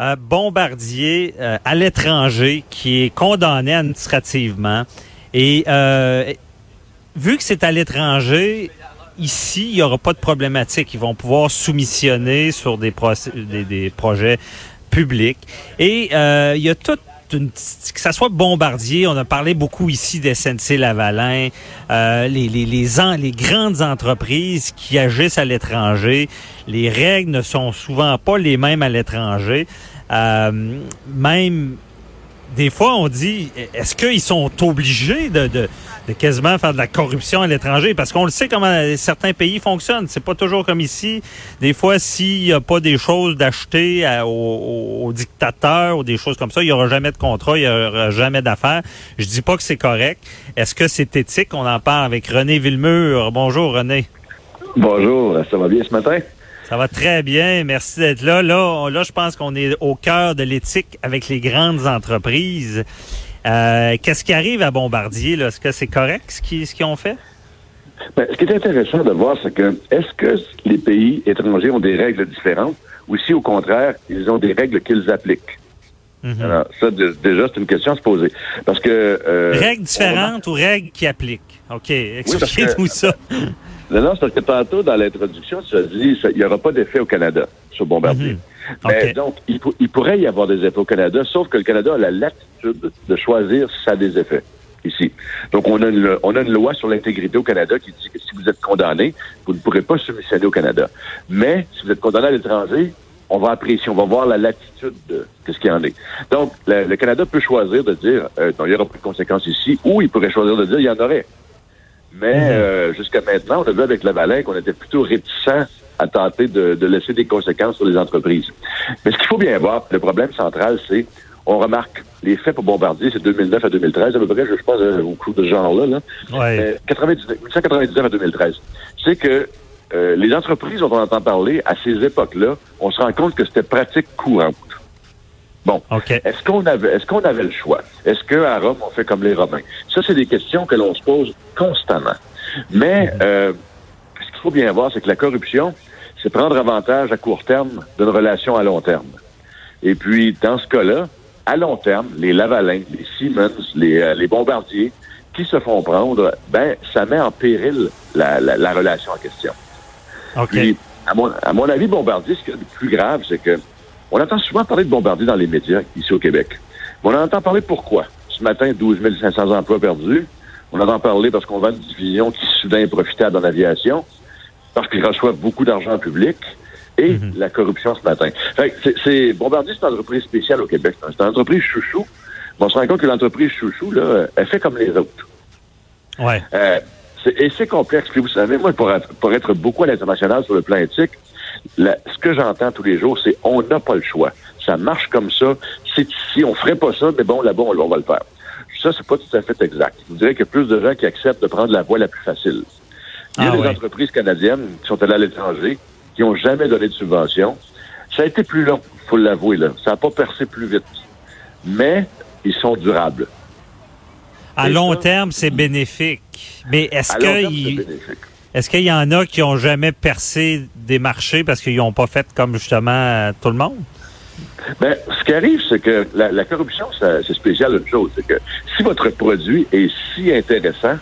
euh, bombardier à l'étranger qui est condamné administrativement. Et euh, vu que c'est à l'étranger, ici, il n'y aura pas de problématique. Ils vont pouvoir soumissionner sur des projets publics. Et euh, il y a toute que ça soit Bombardier, on a parlé beaucoup ici des SNC-Lavalin, euh, les, les, les, grandes entreprises qui agissent à l'étranger, les règles ne sont souvent pas les mêmes à l'étranger. Euh, même des fois, on dit, est-ce qu'ils sont obligés de, de, quasiment faire de la corruption à l'étranger? Parce qu'on le sait comment certains pays fonctionnent. C'est pas toujours comme ici. Des fois, s'il n'y a pas des choses d'acheter aux, aux, dictateurs ou des choses comme ça, il n'y aura jamais de contrat, il n'y aura jamais d'affaires. Je dis pas que c'est correct. Est-ce que c'est éthique? On en parle avec René Villemur. Bonjour, René. Bonjour, ça va bien ce matin? Ça va très bien. Merci d'être là. Là, là je pense qu'on est au cœur de l'éthique avec les grandes entreprises. Euh, Qu'est-ce qui arrive à Bombardier? Est-ce que c'est correct ce qu'ils ce ont fait? Ben, ce qui est intéressant de voir, c'est que est-ce que les pays étrangers ont des règles différentes ou si, au contraire, ils ont des règles qu'ils appliquent? Mm -hmm. Alors, ça, déjà, c'est une question à se poser. Parce que... Euh, règles différentes ou règles qui appliquent? OK, expliquez-nous oui, ça. Non, non, c'est parce que tantôt, dans l'introduction, tu as dit qu'il n'y aura pas d'effet au Canada sur Bombardier. Mm -hmm. Mais okay. donc, il, il, pourrait y avoir des effets au Canada, sauf que le Canada a la latitude de choisir si ça des effets ici. Donc, on a une, on a une loi sur l'intégrité au Canada qui dit que si vous êtes condamné, vous ne pourrez pas soumissionner au Canada. Mais si vous êtes condamné à l'étranger, on va apprécier, on va voir la latitude de, de ce qu'il y en est. Donc, le, le, Canada peut choisir de dire, euh, non, il n'y aura pas de conséquences ici, ou il pourrait choisir de dire, il y en aurait. Mais euh, jusqu'à maintenant, on a vu avec la Valin qu'on était plutôt réticents à tenter de, de, laisser des conséquences sur les entreprises. Mais ce qu'il faut bien voir, le problème central, c'est on remarque les faits pour Bombardier, c'est 2009 à 2013, à peu près, je pense, au coup de ce genre-là. Là. Ouais. 99, 1999 à 2013. C'est que euh, les entreprises dont on entend parler à ces époques-là, on se rend compte que c'était pratique courante. Bon, okay. est-ce qu'on avait, est-ce qu'on avait le choix? Est-ce que à Rome on fait comme les Romains? Ça, c'est des questions que l'on se pose constamment. Mais euh, ce qu'il faut bien voir, c'est que la corruption, c'est prendre avantage à court terme d'une relation à long terme. Et puis, dans ce cas-là, à long terme, les Lavalins, les Siemens, les, euh, les Bombardiers, qui se font prendre, ben, ça met en péril la, la, la relation en question. Okay. Puis, à mon, à mon avis, Bombardier, ce qui est le plus grave, c'est que on entend souvent parler de Bombardier dans les médias ici au Québec. Mais on en entend parler pourquoi? Ce matin, 12 500 emplois perdus. On entend parler parce qu'on vend une division qui soudain est profitable dans l'aviation, parce qu'ils reçoivent beaucoup d'argent public et mm -hmm. la corruption ce matin. C'est Bombardier, c'est une entreprise spéciale au Québec. C'est une entreprise chouchou. Mais on se rend compte que l'entreprise chouchou, là, elle fait comme les autres. Ouais. Euh, et c'est complexe. Puis vous savez, moi, pour être, pour être beaucoup à l'international sur le plan éthique, la, ce que j'entends tous les jours, c'est on n'a pas le choix. Ça marche comme ça. C'est ici, on ferait pas ça, mais bon, là-bas, on, on, va le faire. Ça, c'est pas tout à fait exact. Je vous dirais qu'il y a plus de gens qui acceptent de prendre la voie la plus facile. Il y a ah, des entreprises canadiennes qui sont allées à l'étranger, qui n'ont jamais donné de subvention. Ça a été plus long, faut l'avouer, là. Ça n'a pas percé plus vite. Mais ils sont durables. À Et long ça, terme, c'est bénéfique. Mais est-ce qu'il est-ce qu'il y en a qui ont jamais percé des marchés parce qu'ils n'ont pas fait comme justement tout le monde? Ben, ce qui arrive, c'est que la, la corruption, c'est spécial une chose. C'est que si votre produit est si intéressant,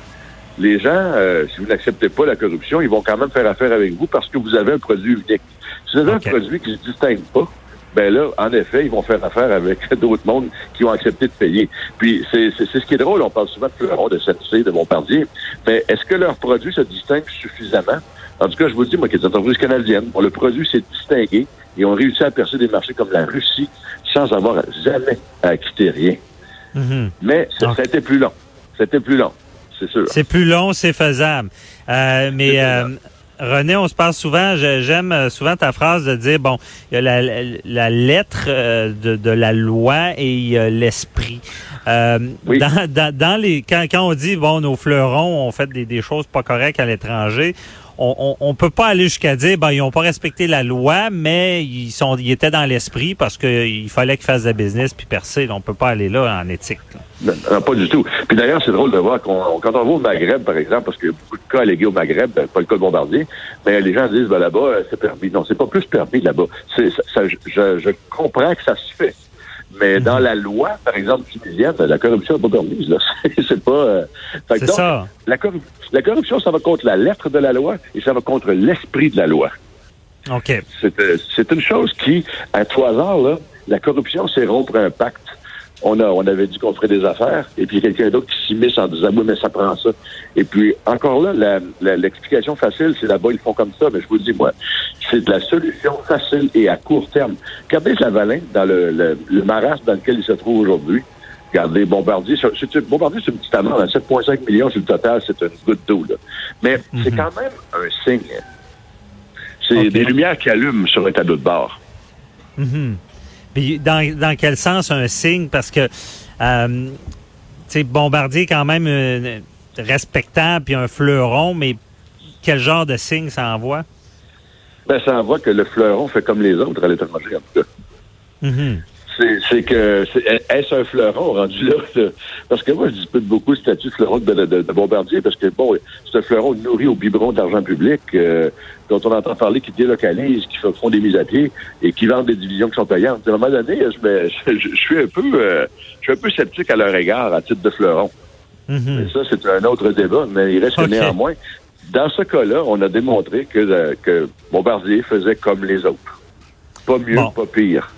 les gens, euh, si vous n'acceptez pas la corruption, ils vont quand même faire affaire avec vous parce que vous avez un produit unique. Si vous avez okay. un produit qui ne se distingue pas, ben là, en effet, ils vont faire affaire avec d'autres mondes qui ont accepté de payer. Puis c'est ce qui est drôle, on parle souvent de Fleuron, de SNC, de Bombardier, mais est-ce que leur produit se distingue suffisamment? En tout cas, je vous dis, moi, qu'il y a des entreprises canadiennes, bon, le produit s'est distingué et ont réussi à percer des marchés comme la Russie sans avoir jamais à rien. Mm -hmm. Mais ça, okay. c'était plus long. C'était plus long, c'est sûr. C'est plus long, c'est faisable. Euh, mais euh, René, on se parle souvent, j'aime souvent ta phrase de dire, bon, il y a la, la, la lettre euh, de, de, la loi et il y a l'esprit. Euh, oui. dans, dans, dans, les, quand, quand on dit, bon, nos fleurons ont fait des, des choses pas correctes à l'étranger, on, on, peut pas aller jusqu'à dire ben ils ont pas respecté la loi, mais ils sont ils étaient dans l'esprit parce qu'il fallait qu'ils fassent de business puis percer. On peut pas aller là en éthique. Non, pas du tout. Puis d'ailleurs, c'est drôle de voir qu'on quand on va au Maghreb, par exemple, parce qu'il y a beaucoup de cas allégués au Maghreb, ben, pas le cas de Bombardier, mais les gens disent ben là-bas, euh, c'est permis. Non, c'est pas plus permis là-bas. C'est ça, je, je comprends que ça se fait. Mais mhm. dans la loi, par exemple, tunisienne, la corruption n'est pas permise. c'est pas. Euh, c'est ça. La, la, corruption, ça va contre la lettre de la loi et ça va contre l'esprit de la loi. OK. Euh, c'est une chose qui, à trois heures, là, la corruption, c'est rompre un pacte on, a, on avait dit qu'on ferait des affaires, et puis quelqu'un d'autre qui s'immisce en disant, oui, mais ça prend ça. Et puis, encore là, l'explication facile, c'est là-bas, ils font comme ça, mais je vous le dis, moi, c'est de la solution facile et à court terme. Regardez Lavalin dans le, le, le marasme dans lequel il se trouve aujourd'hui. Regardez, Bombardier, c'est, Bombardier, c'est une petite amende, 7,5 millions sur le total, c'est une goutte d'eau, là. Mais c'est mhm. quand même un signe. C'est des lumières qui allument sur un tableau de bord. Mhm dans, quel sens un signe? Parce que, euh, tu sais, Bombardier quand même euh, respectable puis un fleuron, mais quel genre de signe ça envoie? Ben, ça envoie que le fleuron fait comme les autres à l'étranger, en tout cas. Mm-hmm c'est que est-ce un fleuron rendu là, Parce que moi, je dispute beaucoup le statut de fleuron de, bombardier parce que, bon, c'est un fleuron nourri au biberon d'argent public euh, dont on entend parler qui délocalise, qui font des mises à pied et qui vendent des divisions qui sont payantes. À un moment donné, je, suis un peu euh, je suis un peu sceptique à leur égard à titre de fleuron. Mm-hmm. ça, c'est un autre débat, mais il reste néanmoins. Dans ce cas-là, on a démontré que, euh, que Bombardier faisait comme les autres. Pas mieux, pas pire.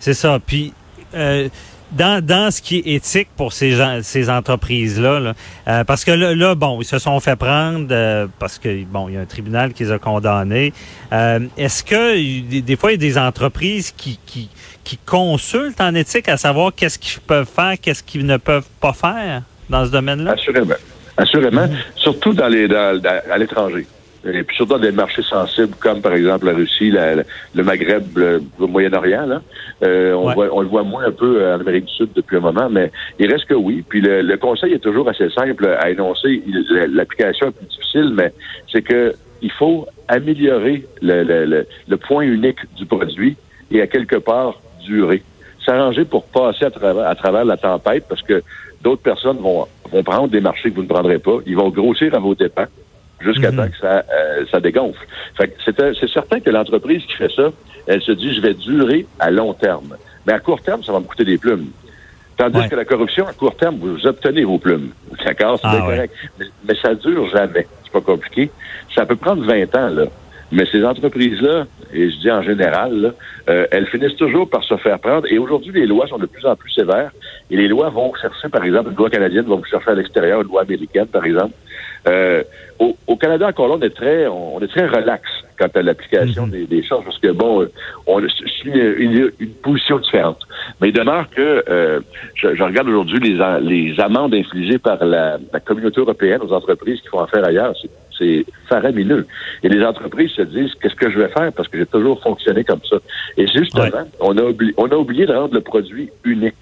C'est ça. Puis, euh, dans, dans ce qui est éthique pour ces gens, ces entreprises-là, euh, parce que là, bon, ils se sont fait prendre euh, parce que bon, il y a un tribunal qui les a condamnés. Est-ce que des, fois il y a des entreprises qui, qui, qui consultent en éthique à savoir qu'est-ce qu'ils peuvent faire, qu'est-ce qu'ils ne peuvent pas faire dans ce domaine-là? Assurément. Assurément. Mhm. Surtout dans les dans, à l'étranger et puis surtout dans des marchés sensibles comme par exemple la Russie, le Maghreb, le, Moyen-Orient. Là, euh, on, voit, on le voit moins un peu en Amérique du Sud depuis un moment, mais il reste que oui. Puis le, conseil est toujours assez simple à énoncer. L'application est plus difficile, mais c'est que il faut améliorer le, le, point unique du produit et à quelque part durer. S'arranger pour passer à travers, à travers la tempête parce que d'autres personnes vont, vont prendre des marchés que vous ne prendrez pas. Ils vont grossir à vos dépens jusqu'à mhm. temps que ça, euh, ça dégonfle. c'est certain que l'entreprise qui fait ça, elle se dit, je vais durer à long terme. Mais à court terme, ça va me coûter des plumes. Tandis que la corruption, à court terme, vous obtenez vos plumes. D'accord? C'est ah, correct. Mais, mais, ça dure jamais. C'est pas compliqué. Ça peut prendre 20 ans, là. Mais ces entreprises-là, et je dis en général, euh, elles finissent toujours par se faire prendre. Et aujourd'hui, les lois sont de plus en plus sévères. Et les lois vont chercher, par exemple, une loi canadienne va vous chercher à l'extérieur, une loi américaine, par exemple. Euh, au, Canada, encore là, on est très, on est très relax quant à l'application mhm. des, choses, parce que bon, euh, on c'est une, une, position différente. Mais il demeure que euh, je, regarde aujourd'hui les, les amendes infligées par la, communauté européenne aux entreprises qui font affaire ailleurs. C'est faramineux. Et les entreprises se disent qu'est-ce que je vais faire? Parce que j'ai toujours fonctionné comme ça. Et justement, on a oublié, on a oublié de rendre le produit unique.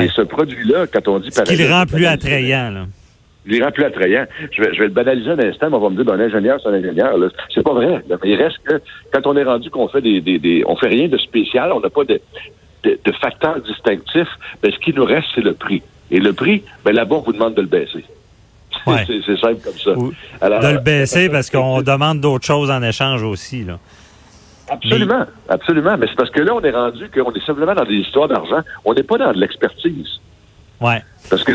Et ce produit-là, quand on dit... Ce qui le rend plus attrayant, là il rend plus attrayant. Je vais, je vais le banaliser un instant, mais on va me dire, ben, un ingénieur, c'est un ingénieur. C'est pas vrai. Il reste que quand on est rendu qu'on fait des, des, des, on fait rien de spécial, on n'a pas de, de, de facteurs distinctifs, ben, ce qui nous reste, c'est le prix. Et le prix, ben, là-bas, on vous demande de le baisser. C'est simple comme ça. de le baisser parce qu'on demande d'autres choses en échange aussi, là. Absolument, absolument. Mais c'est parce que là, on est rendu qu'on est simplement dans des histoires d'argent. On n'est pas dans de l'expertise. Ouais. Parce que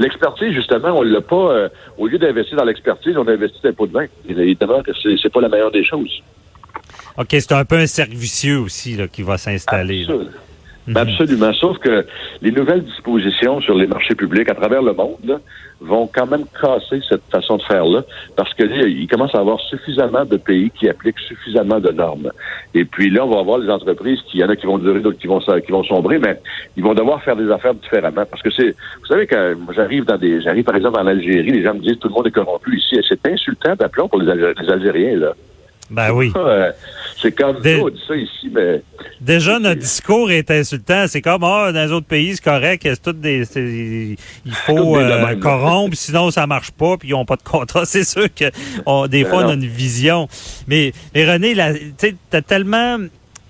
l'expertise, justement, on l'a pas. Euh, au lieu d'investir dans l'expertise, on investit dans un pot de vin. Évidemment que c'est pas la meilleure des choses. OK, c'est un peu un servicieux aussi là, qui va s'installer. Mhm. Absolument. Sauf que les nouvelles dispositions sur les marchés publics à travers le monde vont quand même casser cette façon de faire-là parce que là, il commence à avoir suffisamment de pays qui appliquent suffisamment de normes. Et puis là, on va avoir les entreprises qui, il y en a qui vont durer, d'autres qui vont, qui vont sombrer, mais ils vont devoir faire des affaires différemment parce que c'est, vous savez, quand j'arrive dans des, j'arrive par exemple en Algérie, les gens me disent tout le monde est corrompu ici. C'est insultant d'appeler pour les, Algériens, là. Ben oui. C'est comme Dé... on dit ça ici, mais. Déjà, notre discours est insultant. C'est comme, ah, dans les autres pays, c'est correct, c'est tout des. Il faut euh, corrompre, sinon ça marche pas, puis ils n'ont pas de contrat. C'est sûr que on, des ben fois, on a une vision. Mais, mais René, tu as tellement.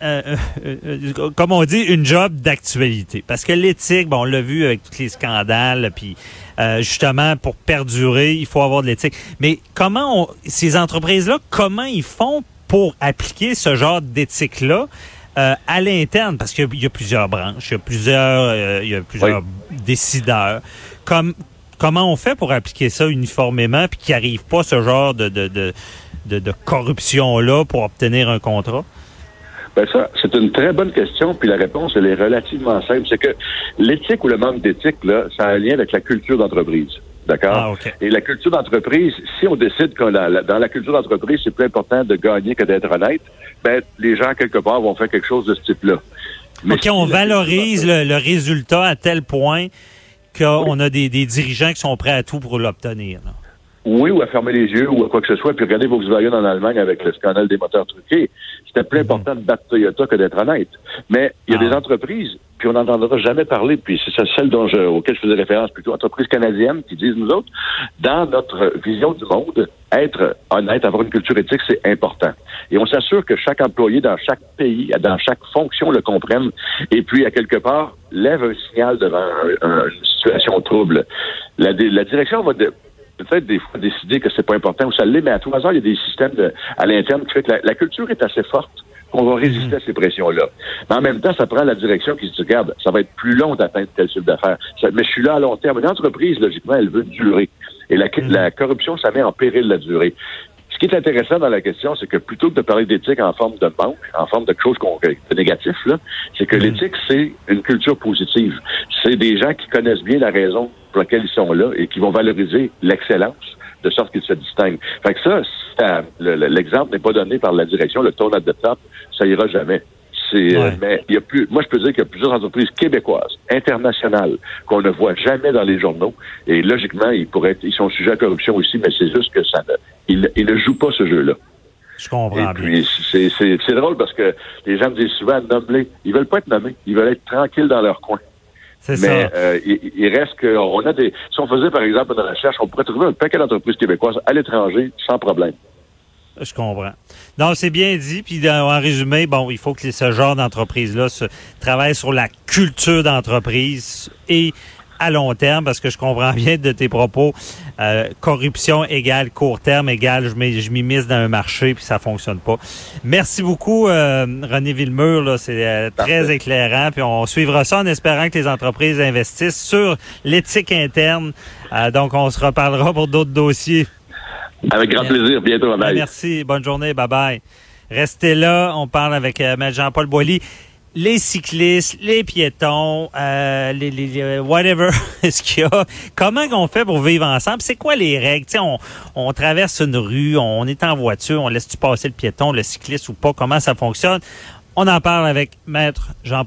Euh, euh, euh, comme on dit, une job d'actualité. Parce que l'éthique, bon, on l'a vu avec tous les scandales, puis euh, justement, pour perdurer, il faut avoir de l'éthique. Mais comment on, ces entreprises-là, comment ils font pour appliquer ce genre d'éthique-là euh, à l'interne, parce qu'il y a plusieurs branches, il y a plusieurs, euh, il y a plusieurs décideurs. Comme, comment on fait pour appliquer ça uniformément puis qu'il n'arrive pas ce genre de, de, de, de, de corruption-là pour obtenir un contrat? Ben ça, c'est une très bonne question, puis la réponse, elle est relativement simple. C'est que l'éthique ou le manque d'éthique, là, ça a un lien avec la culture d'entreprise. D'accord? Ah, Et la culture d'entreprise, si on décide que dans la culture d'entreprise, c'est plus important de gagner que d'être honnête, ben, les gens, quelque part, vont faire quelque chose de ce type-là. Mais OK, on valorise le, résultat à tel point qu'on a des, des, dirigeants qui sont prêts à tout pour l'obtenir. Oui, ou à fermer les yeux ou à quoi que ce soit. Puis regardez Volkswagen en Allemagne avec le scandale des moteurs truqués. C'était plus mhm. important de battre Toyota que d'être honnête. Mais il y a ah. des entreprises, puis on n'entendra jamais parler, puis c'est celle dont je, auquel je faisais référence plutôt, entreprises canadiennes qui disent, nous autres, dans notre vision du monde, être honnête, avoir une culture éthique, c'est important. Et on s'assure que chaque employé dans chaque pays, dans chaque fonction le comprenne, et puis à quelque part lève un signal devant une situation trouble. La, la direction va peut-être des fois décider que c'est pas important ou ça l'est, mais à tout hasard, il y a des systèmes de, à l'interne qui fait que la, culture est assez forte qu'on va résister à ces pressions-là. Mais en même temps, ça prend la direction qui se dit, regarde, ça va être plus long d'atteindre tel chiffre d'affaires. Mais je suis là à long terme. Une entreprise, logiquement, elle veut durer. Et la, la corruption, ça met en péril la durée. Ce qui est intéressant dans la question, c'est que plutôt que de parler d'éthique en forme de manque, en forme de quelque chose de négatif, là, c'est que l'éthique, c'est une culture positive. C'est des gens qui connaissent bien la raison pour laquelle ils sont là et qui vont valoriser l'excellence de sorte qu'ils se distinguent. Fait que ça, l'exemple n'est pas donné par la direction, le tour at the top, ça ira jamais. Euh, mais il y a plus, moi je peux dire qu'il y a plusieurs entreprises québécoises, internationales, qu'on ne voit jamais dans les journaux. Et logiquement, ils pourraient être, ils sont sujets à corruption aussi, mais c'est juste que ça ne, ils, ne jouent pas ce jeu-là. Je comprends et puis, c'est drôle parce que les gens me disent souvent, nomme-les. Ils veulent pas être nommés. Ils veulent être tranquilles dans leur coin. Mais euh, il, reste que on a des. Si on faisait par exemple une recherche, on pourrait trouver un paquet d'entreprises québécoises à l'étranger sans problème. Je comprends. Non, c'est bien dit. Puis en résumé, bon, il faut que ce genre d'entreprise-là se travaille sur la culture d'entreprise et à long terme, parce que je comprends bien de tes propos, euh, corruption égale court terme égale je m'immisce dans un marché puis ça fonctionne pas. Merci beaucoup euh, René Villemur, c'est euh, très éclairant. Puis on suivra ça en espérant que les entreprises investissent sur l'éthique interne. donc on se reparlera pour d'autres dossiers. Avec grand plaisir. Bientôt. Bye. Merci. Bonne journée. Bye bye. Restez là. On parle avec Jean-Paul Boilly. Les cyclistes, les piétons, euh, les, les, euh, whatever, ce qu'il y a. Comment on fait pour vivre ensemble? C'est quoi les règles? on, on traverse une rue, on est en voiture, on laisse-tu passer le piéton, le cycliste ou pas? Comment ça fonctionne? On en parle avec Maître Jean-Paul